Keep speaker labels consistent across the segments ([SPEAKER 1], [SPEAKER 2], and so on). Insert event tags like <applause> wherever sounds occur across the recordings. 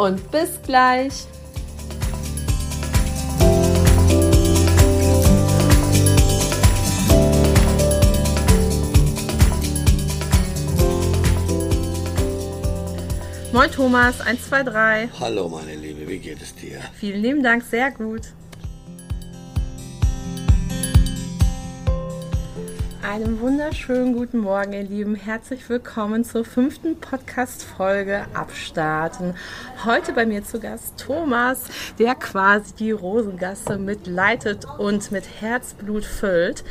[SPEAKER 1] und bis gleich. Moin Thomas, 1, 2, 3.
[SPEAKER 2] Hallo meine Liebe, wie geht es dir?
[SPEAKER 1] Vielen lieben Dank, sehr gut. Einen wunderschönen guten Morgen, ihr Lieben. Herzlich willkommen zur fünften Podcast-Folge Abstarten. Heute bei mir zu Gast Thomas, der quasi die Rosengasse mitleitet und mit Herzblut füllt.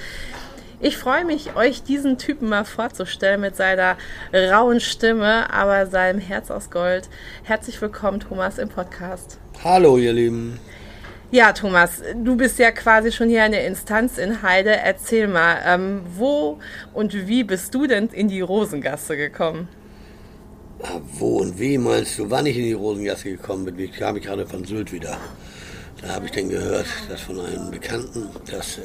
[SPEAKER 1] Ich freue mich, euch diesen Typen mal vorzustellen mit seiner rauen Stimme, aber seinem Herz aus Gold. Herzlich willkommen, Thomas, im Podcast.
[SPEAKER 2] Hallo, ihr Lieben.
[SPEAKER 1] Ja, Thomas, du bist ja quasi schon hier eine Instanz in Heide. Erzähl mal, ähm, wo und wie bist du denn in die Rosengasse gekommen?
[SPEAKER 2] Ah, wo und wie meinst du, wann ich in die Rosengasse gekommen bin? Ich kam gerade von Sylt wieder. Da habe ich dann gehört, dass von einem Bekannten, dass äh,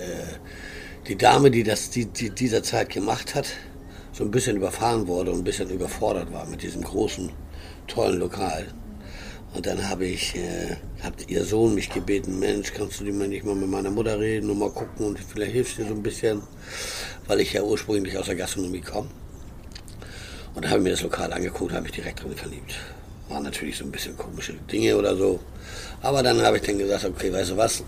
[SPEAKER 2] die Dame, die das die, die dieser Zeit gemacht hat, so ein bisschen überfahren wurde und ein bisschen überfordert war mit diesem großen, tollen Lokal. Und dann habe ich, äh, hat ihr Sohn mich gebeten, Mensch, kannst du nicht mal mit meiner Mutter reden und mal gucken und vielleicht hilfst du dir so ein bisschen, weil ich ja ursprünglich aus der Gastronomie komme. Und da habe ich mir das Lokal angeguckt, habe mich direkt drin verliebt. Waren natürlich so ein bisschen komische Dinge oder so. Aber dann habe ich dann gesagt, okay, weißt du was,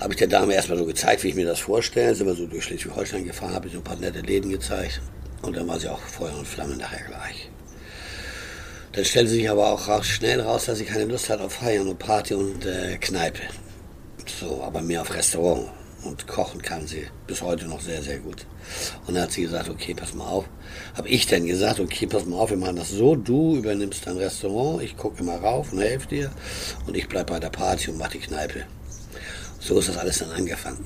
[SPEAKER 2] habe ich der Dame erstmal so gezeigt, wie ich mir das vorstelle. Sind wir so durch Schleswig-Holstein gefahren, habe ich so ein paar nette Läden gezeigt. Und dann war sie auch Feuer und Flamme nachher gleich. Dann stellte sich aber auch raus, schnell raus, dass sie keine Lust hat auf Feiern und Party und äh, Kneipe. So, aber mehr auf Restaurant. Und kochen kann sie bis heute noch sehr, sehr gut. Und dann hat sie gesagt, okay, pass mal auf. Habe ich dann gesagt, okay, pass mal auf, wir machen das so, du übernimmst dein Restaurant, ich gucke immer rauf und helfe dir. Und ich bleibe bei der Party und mache die Kneipe. So ist das alles dann angefangen.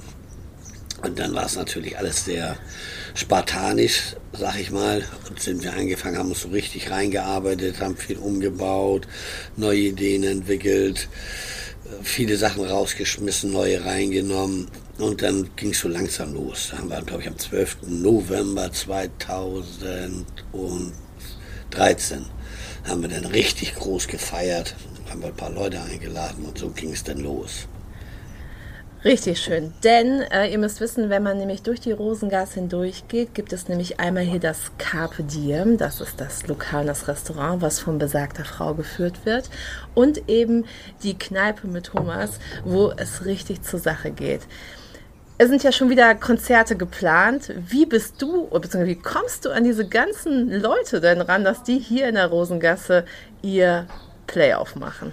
[SPEAKER 2] Und dann war es natürlich alles sehr spartanisch, sag ich mal. Und sind wir angefangen, haben uns so richtig reingearbeitet, haben viel umgebaut, neue Ideen entwickelt, viele Sachen rausgeschmissen, neue reingenommen. Und dann ging es so langsam los. Da haben wir, glaube ich, am 12. November 2013 haben wir dann richtig groß gefeiert, haben wir ein paar Leute eingeladen und so ging es dann los.
[SPEAKER 1] Richtig schön, denn äh, ihr müsst wissen, wenn man nämlich durch die Rosengasse hindurchgeht, gibt es nämlich einmal hier das Carpe Diem, das ist das Lokal, das Restaurant, was von besagter Frau geführt wird, und eben die Kneipe mit Thomas, wo es richtig zur Sache geht. Es sind ja schon wieder Konzerte geplant. Wie bist du, beziehungsweise wie kommst du an diese ganzen Leute denn ran, dass die hier in der Rosengasse ihr Playoff machen?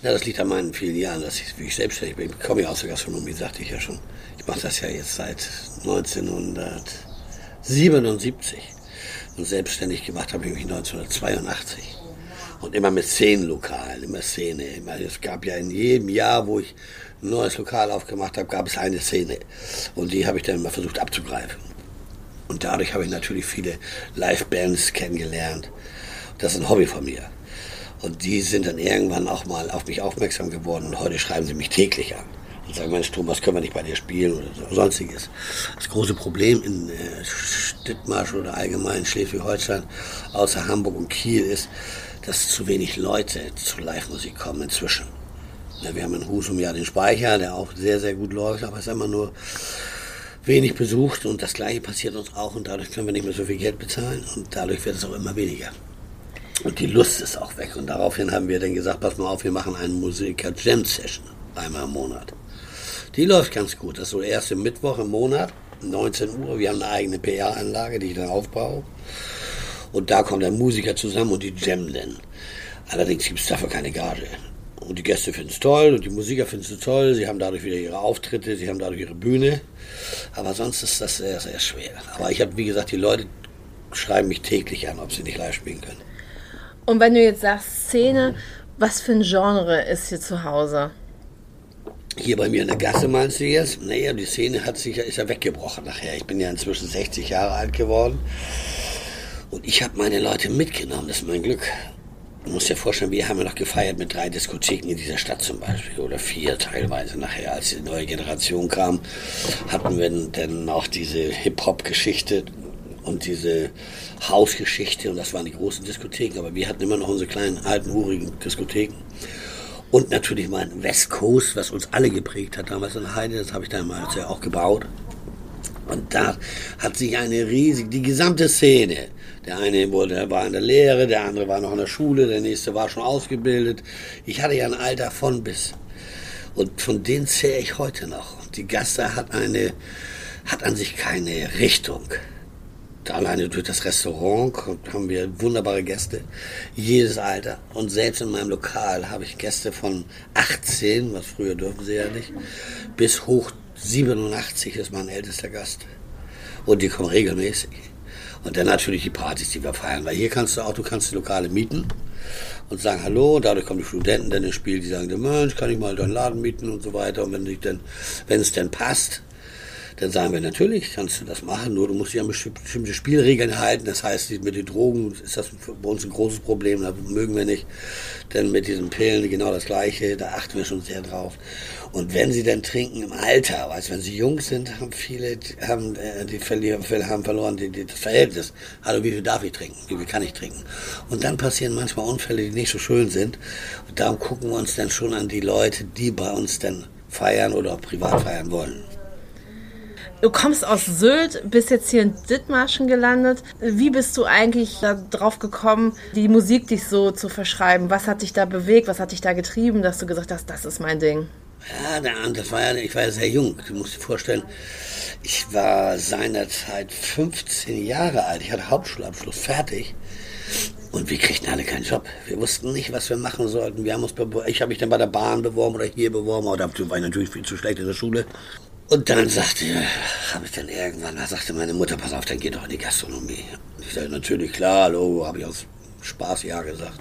[SPEAKER 2] Ja, das liegt an meinen vielen Jahren, dass ich, wie ich selbstständig bin. Ich komme ja aus der Gastronomie, sagte ich ja schon. Ich mache das ja jetzt seit 1977. Und selbstständig gemacht habe ich mich 1982. Und immer mit Szenenlokalen, immer Szene. Es gab ja in jedem Jahr, wo ich ein neues Lokal aufgemacht habe, gab es eine Szene. Und die habe ich dann immer versucht abzugreifen. Und dadurch habe ich natürlich viele Live-Bands kennengelernt. Das ist ein Hobby von mir. Und die sind dann irgendwann auch mal auf mich aufmerksam geworden und heute schreiben sie mich täglich an. Und sagen, Mensch, Thomas, können wir nicht bei dir spielen oder so, sonstiges. Das große Problem in äh, Stittmarsch oder allgemein Schleswig-Holstein, außer Hamburg und Kiel, ist, dass zu wenig Leute zur Live-Musik kommen inzwischen. Ja, wir haben in Husum ja den Speicher, der auch sehr, sehr gut läuft, aber es ist immer nur wenig besucht und das Gleiche passiert uns auch und dadurch können wir nicht mehr so viel Geld bezahlen und dadurch wird es auch immer weniger. Und die Lust ist auch weg. Und daraufhin haben wir dann gesagt, pass mal auf, wir machen eine Musiker-Jam-Session einmal im Monat. Die läuft ganz gut. Das ist so der erste Mittwoch im Monat, 19 Uhr. Wir haben eine eigene PR-Anlage, die ich dann aufbaue. Und da kommt der Musiker zusammen und die jammen dann. Allerdings gibt es dafür keine Gage. Und die Gäste finden es toll und die Musiker finden es toll. Sie haben dadurch wieder ihre Auftritte, sie haben dadurch ihre Bühne. Aber sonst ist das sehr, sehr schwer. Aber ich habe, wie gesagt, die Leute schreiben mich täglich an, ob sie nicht live spielen können.
[SPEAKER 1] Und wenn du jetzt sagst Szene Was für ein Genre ist hier zu Hause?
[SPEAKER 2] Hier bei mir in der Gasse meinst du jetzt? Naja, die Szene hat sich, ist ja weggebrochen nachher. Ich bin ja inzwischen 60 Jahre alt geworden. Und ich habe meine Leute mitgenommen, das ist mein Glück. Du musst dir vorstellen, wir haben ja noch gefeiert mit drei Diskotheken in dieser Stadt zum Beispiel. Oder vier teilweise nachher. Als die neue Generation kam, hatten wir dann auch diese Hip-Hop-Geschichte und diese Hausgeschichte. Und das waren die großen Diskotheken. Aber wir hatten immer noch unsere kleinen, alten, urigen Diskotheken. Und natürlich mein West Coast, was uns alle geprägt hat damals in Heide, das habe ich damals ja auch gebaut. Und da hat sich eine riesige, die gesamte Szene, der eine wurde, war in der Lehre, der andere war noch in der Schule, der nächste war schon ausgebildet. Ich hatte ja ein Alter von bis. Und von denen zähle ich heute noch. Die Gasse hat eine, hat an sich keine Richtung alleine durch das Restaurant haben wir wunderbare Gäste, jedes Alter. Und selbst in meinem Lokal habe ich Gäste von 18, was früher dürfen sie ja nicht, bis hoch 87 ist mein ältester Gast. Und die kommen regelmäßig. Und dann natürlich die Partys, die wir feiern. Weil hier kannst du auch, du kannst die Lokale mieten und sagen Hallo. Und dadurch kommen die Studenten dann ins Spiel, die sagen, Mensch, kann ich mal deinen Laden mieten und so weiter. Und wenn, es denn passt, dann sagen wir, natürlich kannst du das machen, nur du musst dich an bestimmte Spielregeln halten. Das heißt, mit den Drogen ist das bei uns ein großes Problem, da mögen wir nicht. Denn mit diesen Pillen genau das Gleiche, da achten wir schon sehr drauf. Und wenn sie dann trinken im Alter, weißt wenn sie jung sind, haben viele, haben, äh, die verlieren, haben verloren die, die, das Verhältnis. Also wie viel darf ich trinken? Wie viel kann ich trinken? Und dann passieren manchmal Unfälle, die nicht so schön sind. Und darum gucken wir uns dann schon an die Leute, die bei uns dann feiern oder auch privat feiern wollen.
[SPEAKER 1] Du kommst aus Sylt, bist jetzt hier in Dithmarschen gelandet. Wie bist du eigentlich darauf gekommen, die Musik dich so zu verschreiben? Was hat dich da bewegt? Was hat dich da getrieben, dass du gesagt hast, das ist mein Ding?
[SPEAKER 2] Ja, das war ja, ich war ja sehr jung. Du musst dir vorstellen, ich war seinerzeit 15 Jahre alt. Ich hatte Hauptschulabschluss fertig. Und wir kriegten alle keinen Job. Wir wussten nicht, was wir machen sollten. Wir haben uns ich habe mich dann bei der Bahn beworben oder hier beworben, da war ich natürlich viel zu schlecht in der Schule. Und dann sagte, habe ich dann irgendwann, da sagte meine Mutter, pass auf, dann geh doch in die Gastronomie. Ich sagte, natürlich, klar, Logo, habe ich aus Spaß ja gesagt.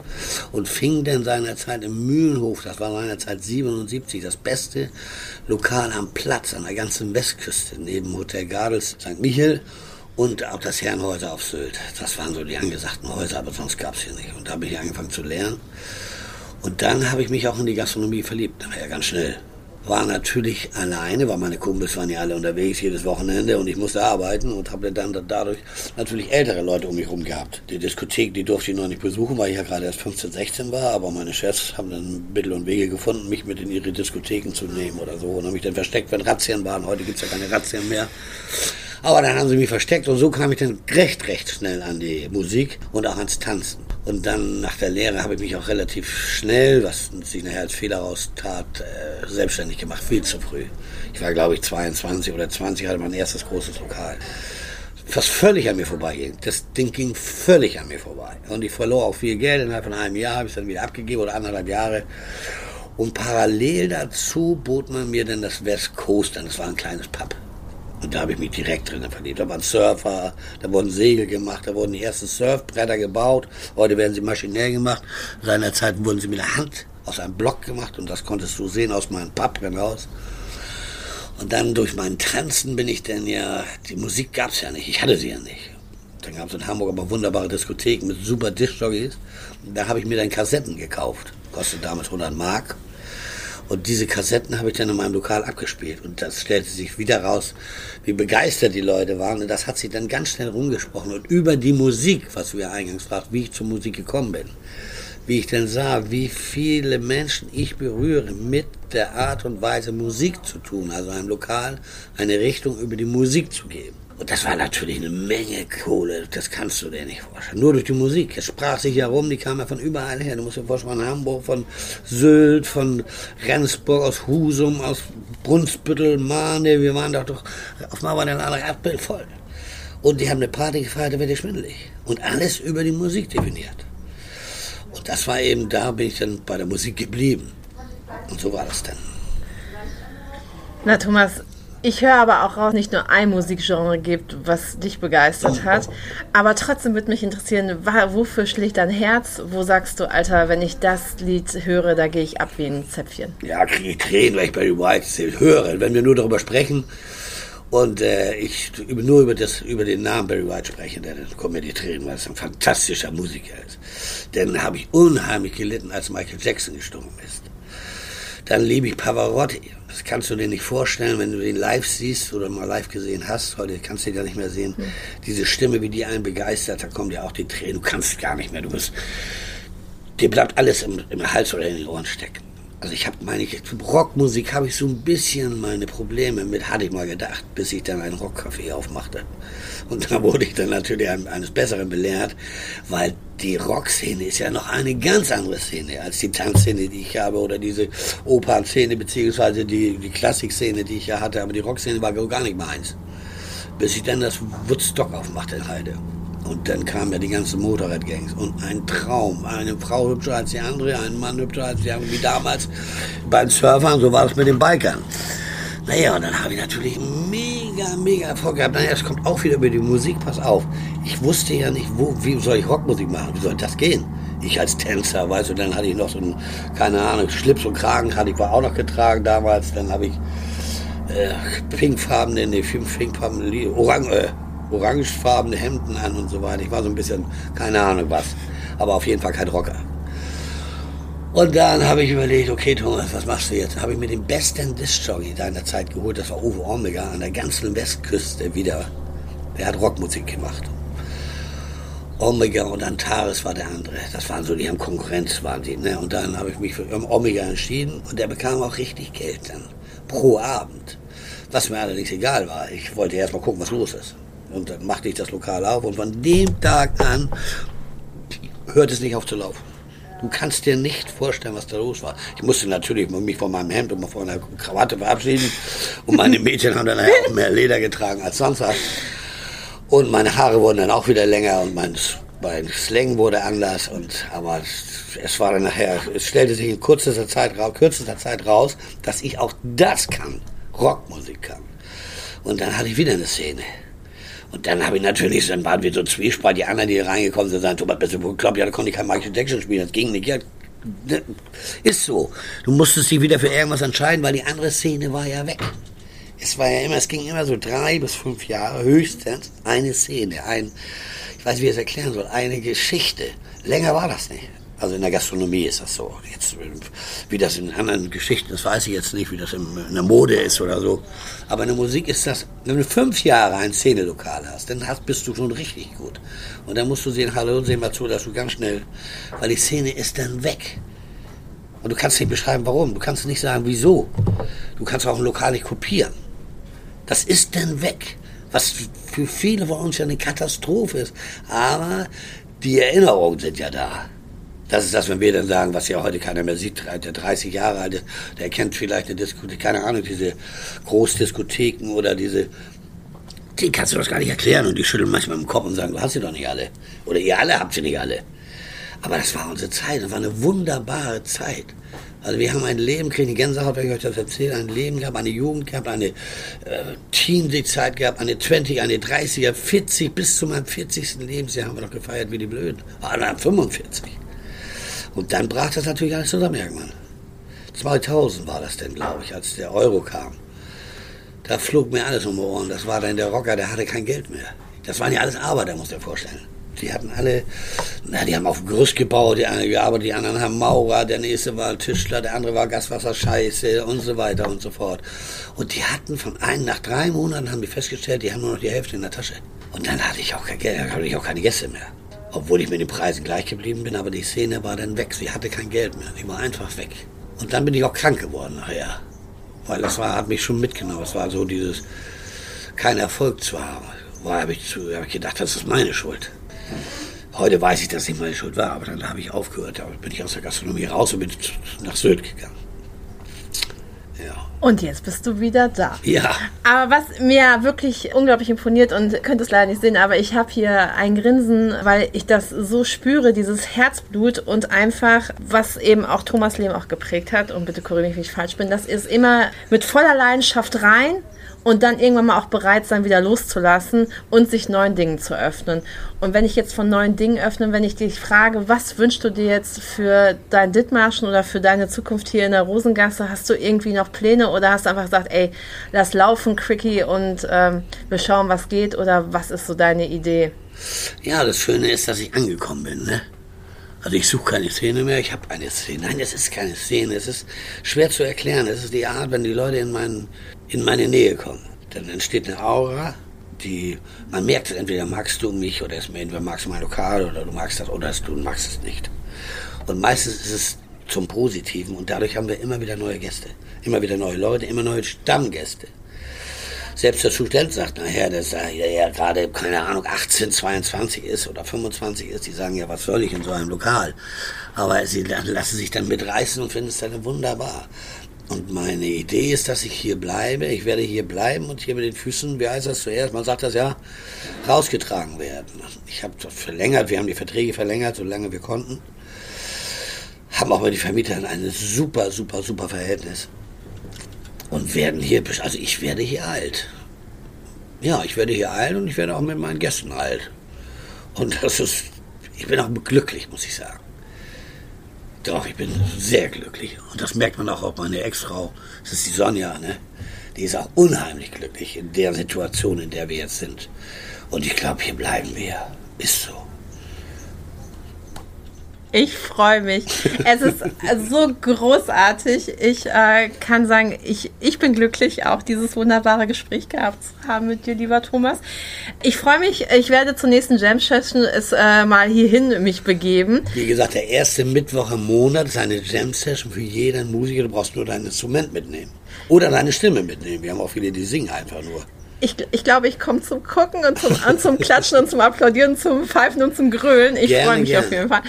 [SPEAKER 2] Und fing dann seinerzeit im Mühlenhof, das war seinerzeit 77, das beste Lokal am Platz an der ganzen Westküste, neben Hotel Gardels St. Michel und auch das Herrenhäuser auf Sylt. Das waren so die angesagten Häuser, aber sonst gab es hier nicht. Und da habe ich angefangen zu lernen. Und dann habe ich mich auch in die Gastronomie verliebt, nachher ganz schnell war natürlich alleine, weil meine Kumpels waren ja alle unterwegs jedes Wochenende und ich musste arbeiten und habe dann dadurch natürlich ältere Leute um mich herum gehabt. Die Diskothek, die durfte ich noch nicht besuchen, weil ich ja gerade erst 15, 16 war, aber meine Chefs haben dann Mittel und Wege gefunden, mich mit in ihre Diskotheken zu nehmen oder so und haben mich dann versteckt, wenn Razzien waren. Heute gibt es ja keine Razzien mehr. Aber dann haben sie mich versteckt und so kam ich dann recht, recht schnell an die Musik und auch ans Tanzen. Und dann nach der Lehre habe ich mich auch relativ schnell, was sich nachher als Fehler raustat, äh, selbstständig gemacht, viel zu früh. Ich war, glaube ich, 22 oder 20, hatte mein erstes großes Lokal. Was völlig an mir vorbeiging. Das Ding ging völlig an mir vorbei. Und ich verlor auch viel Geld. Innerhalb von einem Jahr habe ich es dann wieder abgegeben oder anderthalb Jahre. Und parallel dazu bot man mir dann das West Coast an. Das war ein kleines Pub. Und da habe ich mich direkt drin verliebt. Da waren Surfer, da wurden Segel gemacht, da wurden die ersten Surfbretter gebaut. Heute werden sie maschinell gemacht. Seinerzeit wurden sie mit der Hand aus einem Block gemacht und das konntest du sehen aus meinem Pub hinaus. Und dann durch meinen Tanzen bin ich dann ja, die Musik gab es ja nicht, ich hatte sie ja nicht. Dann gab es in Hamburg aber wunderbare Diskotheken mit super Diskjockeys. Da habe ich mir dann Kassetten gekauft. Kostet damals 100 Mark. Und diese Kassetten habe ich dann in meinem Lokal abgespielt. Und das stellte sich wieder raus, wie begeistert die Leute waren. Und das hat sich dann ganz schnell rumgesprochen. Und über die Musik, was ja eingangs fragst, wie ich zur Musik gekommen bin. Wie ich dann sah, wie viele Menschen ich berühre mit der Art und Weise Musik zu tun. Also einem Lokal eine Richtung über die Musik zu geben. Und das war natürlich eine Menge Kohle, das kannst du dir nicht vorstellen. Nur durch die Musik. Es sprach sich ja rum, die kam ja von überall her. Du musst dir vorstellen, von Hamburg, von Sylt, von Rendsburg, aus Husum, aus Brunsbüttel, Mahne. Wir waren doch doch, auf war der andere Erdbild voll. Und die haben eine Party gefeiert, da wird dir schwindelig. Und alles über die Musik definiert. Und das war eben, da bin ich dann bei der Musik geblieben. Und so war das dann.
[SPEAKER 1] Na Thomas, Ich höre aber auch raus, nicht nur ein Musikgenre gibt, was dich begeistert hat. Aber trotzdem würde mich interessieren, wofür schlägt dein Herz? Wo sagst du, Alter, wenn ich das Lied höre, da gehe ich ab wie ein Zäpfchen?
[SPEAKER 2] Ja, kriege ich Tränen, weil ich Barry White höre. Wenn wir nur darüber sprechen und äh, ich nur über, das, über den Namen Barry White spreche, dann kommen mir die Tränen, weil es ein fantastischer Musiker ist. Dann habe ich unheimlich gelitten, als Michael Jackson gestorben ist. Dann liebe ich Pavarotti. Das kannst du dir nicht vorstellen, wenn du den live siehst oder mal live gesehen hast. Heute kannst du ihn gar nicht mehr sehen. Mhm. Diese Stimme, wie die einen begeistert, da kommen dir auch die Tränen. Du kannst gar nicht mehr. Du bist, dir bleibt alles im, im Hals oder in den Ohren stecken. Also ich habe meine Rockmusik habe ich so ein bisschen meine Probleme mit, hatte ich mal gedacht, bis ich dann ein Rockcafé aufmachte. Und da wurde ich dann natürlich eines Besseren belehrt, weil die Rockszene ist ja noch eine ganz andere Szene als die Tanzszene, die ich habe, oder diese Opernszene, beziehungsweise die, die Klassikszene, die ich ja hatte. Aber die Rockszene war gar nicht meins. Bis ich dann das Woodstock aufmachte in Heide. Und dann kamen ja die ganzen Motorradgangs. Und ein Traum. Eine Frau hübscher als die andere, ein Mann hübscher als die andere. Wie damals bei den Surfern, so war das mit den Bikern. Naja, und dann habe ich natürlich mega, mega Erfolg gehabt. Naja, es kommt auch wieder über die Musik, pass auf. Ich wusste ja nicht, wo, wie soll ich Rockmusik machen? Wie soll das gehen? Ich als Tänzer, weißt du, dann hatte ich noch so einen, keine Ahnung, Schlips und Kragen hatte ich war auch noch getragen damals. Dann habe ich äh, pinkfarbene, nee, pinkfarbene, orange, äh, orangefarbene Hemden an und so weiter. Ich war so ein bisschen, keine Ahnung was, aber auf jeden Fall kein Rocker. Und dann habe ich überlegt, okay Thomas, was machst du jetzt? Habe ich mir den besten Disc-Jockey deiner Zeit geholt, das war Uwe Omega an der ganzen Westküste wieder. Der hat Rockmusik gemacht. Omega und Antares war der andere. Das waren so, die haben Konkurrenz, waren die. Ne? Und dann habe ich mich für Omega entschieden und der bekam auch richtig Geld dann. Pro Abend. Was mir allerdings egal war. Ich wollte erst mal gucken, was los ist. Und dann machte ich das Lokal auf und von dem Tag an hört es nicht auf zu laufen. Du kannst dir nicht vorstellen, was da los war. Ich musste natürlich mich von meinem Hemd und von meiner Krawatte verabschieden. Und meine Mädchen haben dann auch mehr Leder getragen als sonst was. Und meine Haare wurden dann auch wieder länger und mein, mein Slang wurde anders. Und, aber es war dann nachher, es stellte sich in kürzester Zeit, kürzester Zeit raus, dass ich auch das kann. Rockmusik kann. Und dann hatte ich wieder eine Szene. Und dann habe ich natürlich, dann waren wir so Zwiespalt, die anderen, die reingekommen sind, sagen, Thomas, bist du bekloppt? Ja, da konnte ich kein Michael Jackson spielen, das ging nicht. Ja, ne, ist so. Du musstest dich wieder für irgendwas entscheiden, weil die andere Szene war ja weg. Es war ja immer, es ging immer so drei bis fünf Jahre höchstens eine Szene, ein, ich weiß, wie ich es erklären soll, eine Geschichte. Länger war das nicht. Also in der Gastronomie ist das so. Jetzt, wie das in anderen Geschichten ist, weiß ich jetzt nicht, wie das in, der Mode ist oder so. Aber in der Musik ist das, wenn du fünf Jahre ein Szenelokal hast, dann hast, bist du schon richtig gut. Und dann musst du sehen, hallo, seh mal zu, dass du ganz schnell, weil die Szene ist dann weg. Und du kannst nicht beschreiben, warum. Du kannst nicht sagen, wieso. Du kannst auch ein Lokal nicht kopieren. Das ist dann weg. Was für viele von uns ja eine Katastrophe ist. Aber die Erinnerungen sind ja da. Das ist das, wenn wir dann sagen, was ja heute keiner mehr sieht, der 30 Jahre alt, der kennt vielleicht eine Diskothek, keine Ahnung, diese Großdiskotheken oder diese, die kannst du das gar nicht erklären und die schütteln manchmal im Kopf und sagen, du hast sie doch nicht alle. Oder ihr alle habt sie nicht alle. Aber das war unsere Zeit, das war eine wunderbare Zeit. Also wir haben ein Leben, kriegen die Gänsehaut, wenn ich euch das erzähle, ein Leben gehabt, eine Jugend gehabt, eine äh, Teenie-Zeit gehabt, eine 20, eine 30er, 40, bis zu meinem 40. Lebensjahr haben wir noch gefeiert wie die Blöden. War dann 45. Und dann brach das natürlich alles zusammen irgendwann. 2000 war das denn, glaube ich, als der Euro kam. Da flog mir alles um die Ohren. Das war dann der Rocker, der hatte kein Geld mehr. Das waren ja alles Arbeiter, muss dir vorstellen. Die hatten alle, na, die haben auf dem Gerüst gebaut, die anderen gearbeitet, die anderen haben Maurer, der nächste war Tischler, der andere war Gaswasserscheiße und so weiter und so fort. Und die hatten von einem, nach drei Monaten haben die festgestellt, die haben nur noch die Hälfte in der Tasche. Und dann hatte ich auch kein Geld, hatte ich auch keine Gäste mehr. Obwohl ich mit den Preisen gleich geblieben bin, aber die Szene war dann weg. Sie hatte kein Geld mehr. Die war einfach weg. Und dann bin ich auch krank geworden nachher. Weil das war, hat mich schon mitgenommen. Es war so dieses, kein Erfolg zu haben. War habe ich, hab ich gedacht, das ist meine Schuld. Heute weiß ich, dass es nicht meine Schuld war, aber dann habe ich aufgehört. Da bin ich aus der Gastronomie raus und bin nach Sylt gegangen.
[SPEAKER 1] Und jetzt bist du wieder da.
[SPEAKER 2] Ja.
[SPEAKER 1] Aber was mir wirklich unglaublich imponiert und könnt es leider nicht sehen, aber ich habe hier ein Grinsen, weil ich das so spüre, dieses Herzblut und einfach, was eben auch Thomas Lehm auch geprägt hat, und bitte korrigiere mich, wenn ich falsch bin, das ist immer mit voller Leidenschaft rein und dann irgendwann mal auch bereit sein, wieder loszulassen und sich neuen Dingen zu öffnen. Und wenn ich jetzt von neuen Dingen öffne, wenn ich dich frage, was wünschst du dir jetzt für dein Dithmarschen oder für deine Zukunft hier in der Rosengasse? Hast du irgendwie noch Pläne oder hast du einfach gesagt, ey, lass laufen, Cricky, und ähm, wir schauen, was geht? Oder was ist so deine Idee?
[SPEAKER 2] Ja, das Schöne ist, dass ich angekommen bin, ne? Also ich suche keine Szene mehr, ich habe eine Szene. Nein, es ist keine Szene, es ist schwer zu erklären. Es ist die Art, wenn die Leute in, mein, in meine Nähe kommen. Dann entsteht eine Aura, die, man merkt, entweder magst du mich oder entweder magst du mein Lokal oder du magst das oder du magst es nicht. Und meistens ist es zum Positiven und dadurch haben wir immer wieder neue Gäste. Immer wieder neue Leute, immer neue Stammgäste. Selbst der Student sagt nachher, dass er ja gerade, keine Ahnung, 18, 22 ist oder 25 ist, die sagen, ja, was soll ich in so einem Lokal? Aber sie lassen sich dann mitreißen und finden es dann wunderbar. Und meine Idee ist, dass ich hier bleibe. Ich werde hier bleiben und hier mit den Füßen, wie heißt das zuerst? Man sagt das ja, rausgetragen werden. Ich habe verlängert, wir haben die Verträge verlängert, solange wir konnten. Haben auch mit den Vermietern ein super, super, super Verhältnis werden hier, also ich werde hier alt. Ja, ich werde hier alt und ich werde auch mit meinen Gästen alt. Und das ist, ich bin auch glücklich, muss ich sagen. Doch, ich bin sehr glücklich. Und das merkt man auch auf meine Ex-Frau, das ist die Sonja, ne? Die ist auch unheimlich glücklich in der Situation, in der wir jetzt sind. Und ich glaube, hier bleiben wir. Ist so.
[SPEAKER 1] Ich freue mich. Es ist so großartig. Ich äh, kann sagen, ich, ich bin glücklich, auch dieses wunderbare Gespräch gehabt zu haben mit dir, lieber Thomas. Ich freue mich, ich werde zur nächsten Jam Session es äh, mal hierhin mich begeben.
[SPEAKER 2] Wie gesagt, der erste Mittwoch im Monat ist eine Jam Session für jeden Musiker. Du brauchst nur dein Instrument mitnehmen. Oder deine Stimme mitnehmen. Wir haben auch viele, die singen einfach nur
[SPEAKER 1] ich, ich glaube, ich komme zum Gucken und zum, und zum Klatschen und zum Applaudieren, zum Pfeifen und zum Grölen. Ich freue mich gerne. auf jeden Fall.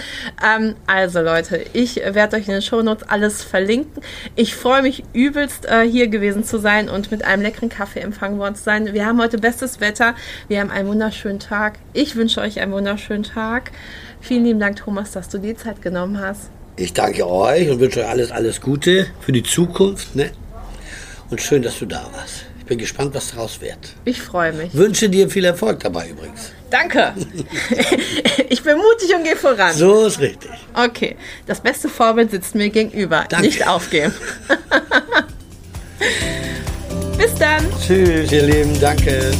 [SPEAKER 1] Ähm, also Leute, ich werde euch in den Shownotes alles verlinken. Ich freue mich übelst, äh, hier gewesen zu sein und mit einem leckeren Kaffee empfangen worden zu sein. Wir haben heute bestes Wetter. Wir haben einen wunderschönen Tag. Ich wünsche euch einen wunderschönen Tag. Vielen lieben Dank, Thomas, dass du die Zeit genommen hast.
[SPEAKER 2] Ich danke euch und wünsche euch alles, alles Gute für die Zukunft. Ne? Und schön, dass du da warst bin gespannt, was daraus wird.
[SPEAKER 1] Ich freue mich.
[SPEAKER 2] Wünsche dir viel Erfolg dabei übrigens.
[SPEAKER 1] Danke. <laughs> ich bin mutig und gehe voran.
[SPEAKER 2] So ist richtig.
[SPEAKER 1] Okay. Das beste Vorbild sitzt mir gegenüber. Danke. Nicht aufgeben. <laughs> Bis dann.
[SPEAKER 2] Tschüss, ihr Lieben. Danke.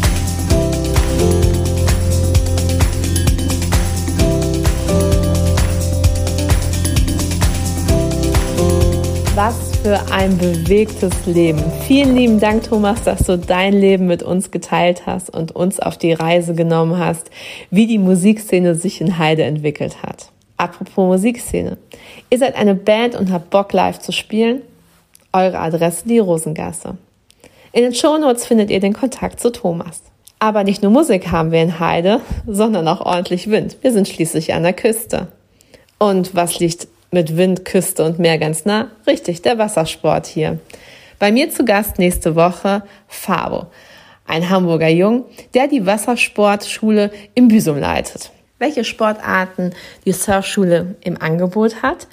[SPEAKER 1] Was für ein bewegtes Leben. Vielen lieben Dank, Thomas, dass du dein Leben mit uns geteilt hast und uns auf die Reise genommen hast, wie die Musikszene sich in Heide entwickelt hat. Apropos Musikszene. Ihr seid eine Band und habt Bock live zu spielen? Eure Adresse die Rosengasse. In den Shownotes findet ihr den Kontakt zu Thomas. Aber nicht nur Musik haben wir in Heide, sondern auch ordentlich Wind. Wir sind schließlich an der Küste. Und was liegt mit Wind, Küste und Meer ganz nah? Richtig, der Wassersport hier. Bei mir zu Gast nächste Woche Fabo, ein Hamburger Jung, der die Wassersportschule im Büsum leitet. Welche Sportarten die Surfschule im Angebot hat,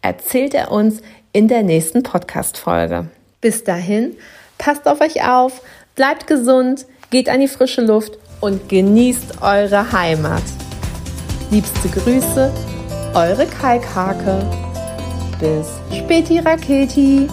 [SPEAKER 1] erzählt er uns in der nächsten Podcast-Folge. Bis dahin, passt auf euch auf, bleibt gesund, geht an die frische Luft und genießt eure Heimat. Liebste Grüße, eure Kalkhake. Bis späti Raketi.